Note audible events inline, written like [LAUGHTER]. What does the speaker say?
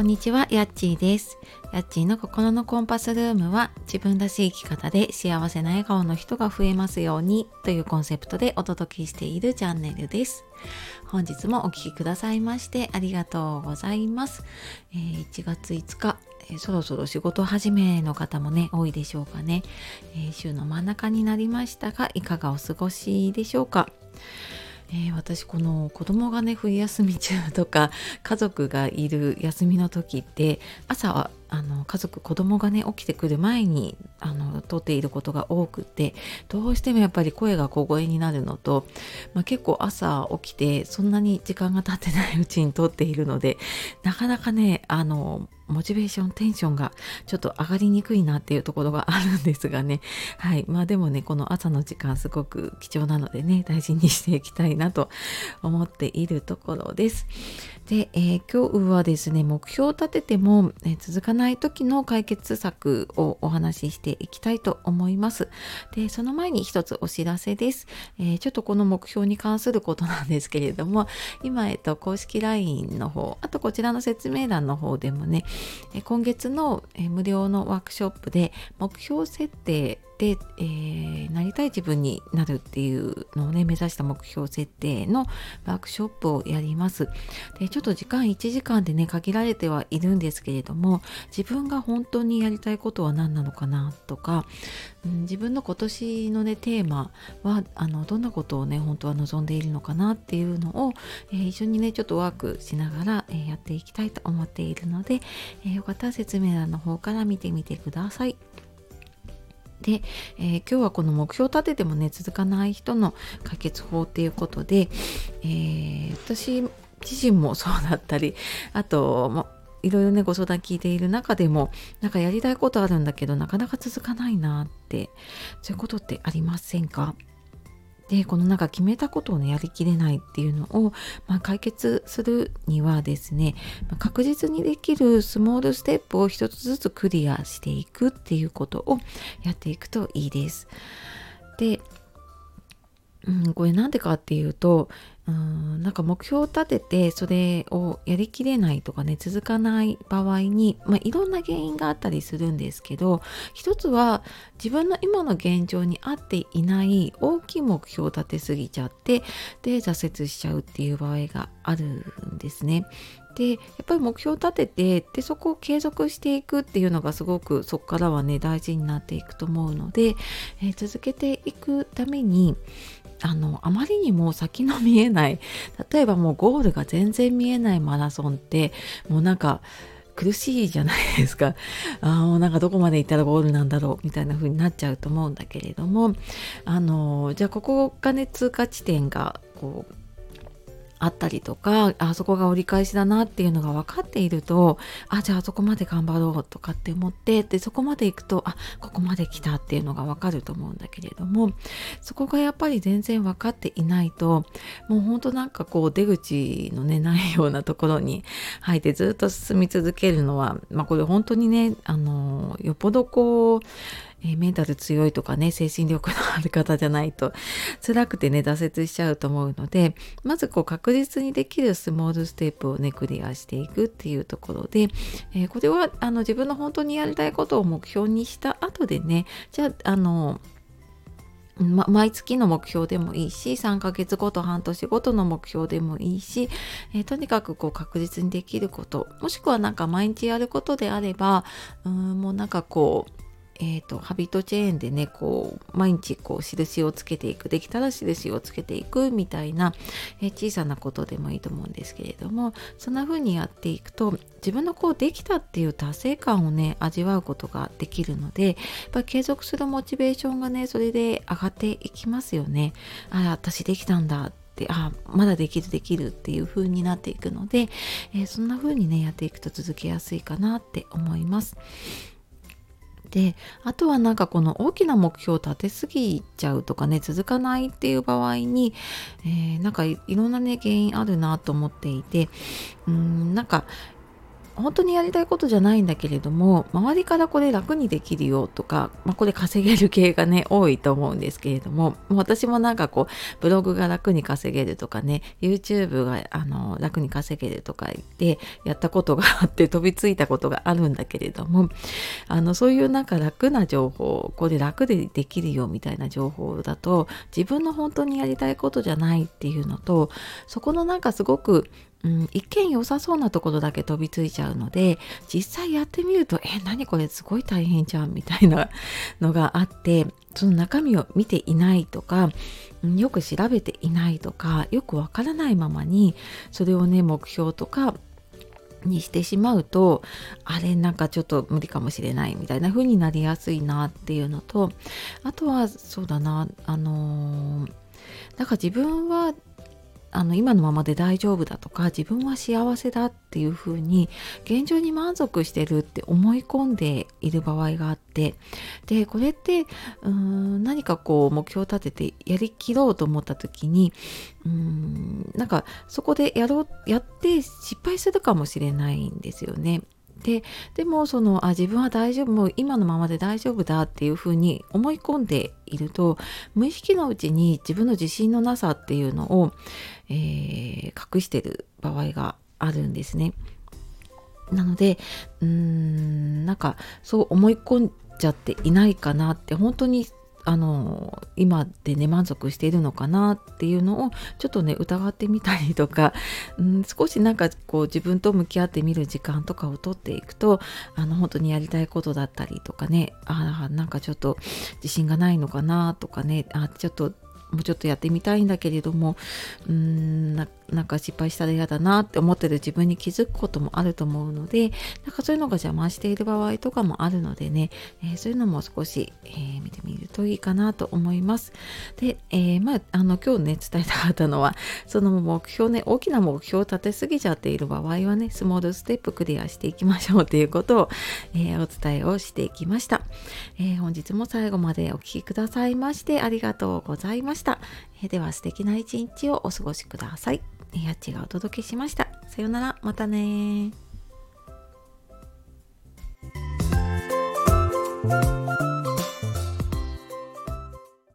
こんにちは、やっちーです。やっちーの心のコンパスルームは自分らしい生き方で幸せな笑顔の人が増えますようにというコンセプトでお届けしているチャンネルです。本日もお聴きくださいましてありがとうございます。えー、1月5日、えー、そろそろ仕事始めの方もね、多いでしょうかね、えー、週の真ん中になりましたが、いかがお過ごしでしょうか。え、私この子供がね冬休み中とか家族がいる休みの時って朝はあの家族子供がね起きてくる前にあの撮っていることが多くてどうしてもやっぱり声が小声になるのと、まあ、結構朝起きてそんなに時間が経ってないうちに撮っているのでなかなかねあのモチベーションテンションがちょっと上がりにくいなっていうところがあるんですがね。はい。まあでもねこの朝の時間すごく貴重なのでね大事にしていきたいなと思っているところです。で、えー、今日はですね目標を立てても、えー、続かない時の解決策をお話ししていきたいと思います。でその前に一つお知らせです、えー、ちょっとこの目標に関することなんですけれども今、えっと、公式 LINE の方あとこちらの説明欄の方でもね今月の無料のワークショップで目標設定で、えー、なりたい自分になるっていうのをね目指した目標設定のワークショップをやりますでちょっと時間1時間でね限られてはいるんですけれども自分が本当にやりたいことは何なのかなとか、うん、自分の今年のねテーマはあのどんなことをね本当は望んでいるのかなっていうのを、えー、一緒にねちょっとワークしながら、えー、やっていきたいと思っているので、えよかったら説明欄の方から見てみてください。で、えー、今日はこの目標を立ててもね続かない人の解決法っていうことで、えー、私自身もそうだったりあと、ま、いろいろねご相談聞いている中でもなんかやりたいことあるんだけどなかなか続かないなってそういうことってありませんか？でこのなんか決めたことをねやりきれないっていうのを、まあ、解決するにはですね、ま、確実にできるスモールステップを一つずつクリアしていくっていうことをやっていくといいです。でうん、これなんでかっていうとうんなんか目標を立ててそれをやりきれないとかね続かない場合に、まあ、いろんな原因があったりするんですけど一つは自分の今の現状に合っていない大きい目標を立てすぎちゃってで挫折しちゃうっていう場合があるんですね。でやっぱり目標を立ててでそこを継続していくっていうのがすごくそこからはね大事になっていくと思うので、えー、続けていくためにあのあまりにも先の見えない例えばもうゴールが全然見えないマラソンってもうなんか苦しいじゃないですか。[LAUGHS] あもうなんかどこまで行ったらゴールなんだろうみたいな風になっちゃうと思うんだけれどもあのじゃあここがね通過地点がこうあったりとかあそこが折り返しだなっていうのが分かっているとあじゃああそこまで頑張ろうとかって思ってでそこまで行くとあここまで来たっていうのが分かると思うんだけれどもそこがやっぱり全然分かっていないともうほんとなんかこう出口のね [LAUGHS] ないようなところに入ってずっと進み続けるのはまあこれ本当にねあのよっぽどこうえ、メンタル強いとかね精神力のある方じゃないと辛くてね挫折しちゃうと思うのでまずこう確実にできるスモールステップをねクリアしていくっていうところで、えー、これはあの自分の本当にやりたいことを目標にした後でねじゃああのま、毎月の目標でもいいし3ヶ月ごと半年ごとの目標でもいいし、えー、とにかくこう確実にできることもしくはなんか毎日やることであればうんもうなんかこうえーと、ハビットチェーンでねこう毎日こう印をつけていくできたら印をつけていくみたいな、えー、小さなことでもいいと思うんですけれどもそんな風にやっていくと自分のこうできたっていう達成感をね味わうことができるのでやっぱ継続するモチベーションがねそれで上がっていきますよね。あ私できたんだってあまだできるできるっていう風になっていくので、えー、そんな風にねやっていくと続けやすいかなって思います。であとはなんかこの大きな目標を立てすぎちゃうとかね続かないっていう場合に、えー、なんかいろんなね原因あるなと思っていてうんなんか本当にやりたいことじゃないんだけれども周りからこれ楽にできるよとか、まあ、これ稼げる系がね [LAUGHS] 多いと思うんですけれども私もなんかこうブログが楽に稼げるとかね YouTube があの楽に稼げるとか言ってやったことがあって飛びついたことがあるんだけれどもあのそういうなんか楽な情報これ楽でできるよみたいな情報だと自分の本当にやりたいことじゃないっていうのとそこのなんかすごくうん、一見良さそうなところだけ飛びついちゃうので実際やってみるとえ何これすごい大変じゃんみたいなのがあってその中身を見ていないとかよく調べていないとかよくわからないままにそれをね目標とかにしてしまうとあれなんかちょっと無理かもしれないみたいな風になりやすいなっていうのとあとはそうだなあのー、なんか自分はあの今のままで大丈夫だとか自分は幸せだっていうふうに現状に満足してるって思い込んでいる場合があってでこれってうーん何かこう目標を立ててやりきろうと思った時にうーんなんかそこでやろうやって失敗するかもしれないんですよね。ででもそのあ自分は大丈夫もう今のままで大丈夫だっていうふうに思い込んでいると無意識のうちに自分の自信のなさっていうのを、えー、隠してる場合があるんですね。なのでうーんなんかそう思い込んじゃっていないかなって本当にあの今でね満足しているのかなっていうのをちょっとね疑ってみたりとか、[LAUGHS] うん、少しなんかこう自分と向き合ってみる時間とかをとっていくとあの本当にやりたいことだったりとかねあなんかちょっと自信がないのかなとかねあちょっともうちょっとやってみたいんだけれどもうーんなんか失敗したら嫌だなって思ってる自分に気づくこともあると思うのでなんかそういうのが邪魔している場合とかもあるのでね、えー、そういうのも少し、えー、見てみるといいかなと思います。で、えー、まああの今日ね伝えたかったのはその目標ね大きな目標を立てすぎちゃっている場合はねスモールステップクリアしていきましょうということを、えお伝えをしていきました、え本日も最後までお聴きくださいましてありがとうございましたした。えでは素敵な一日をお過ごしください。やアちがお届けしました。さようなら、またね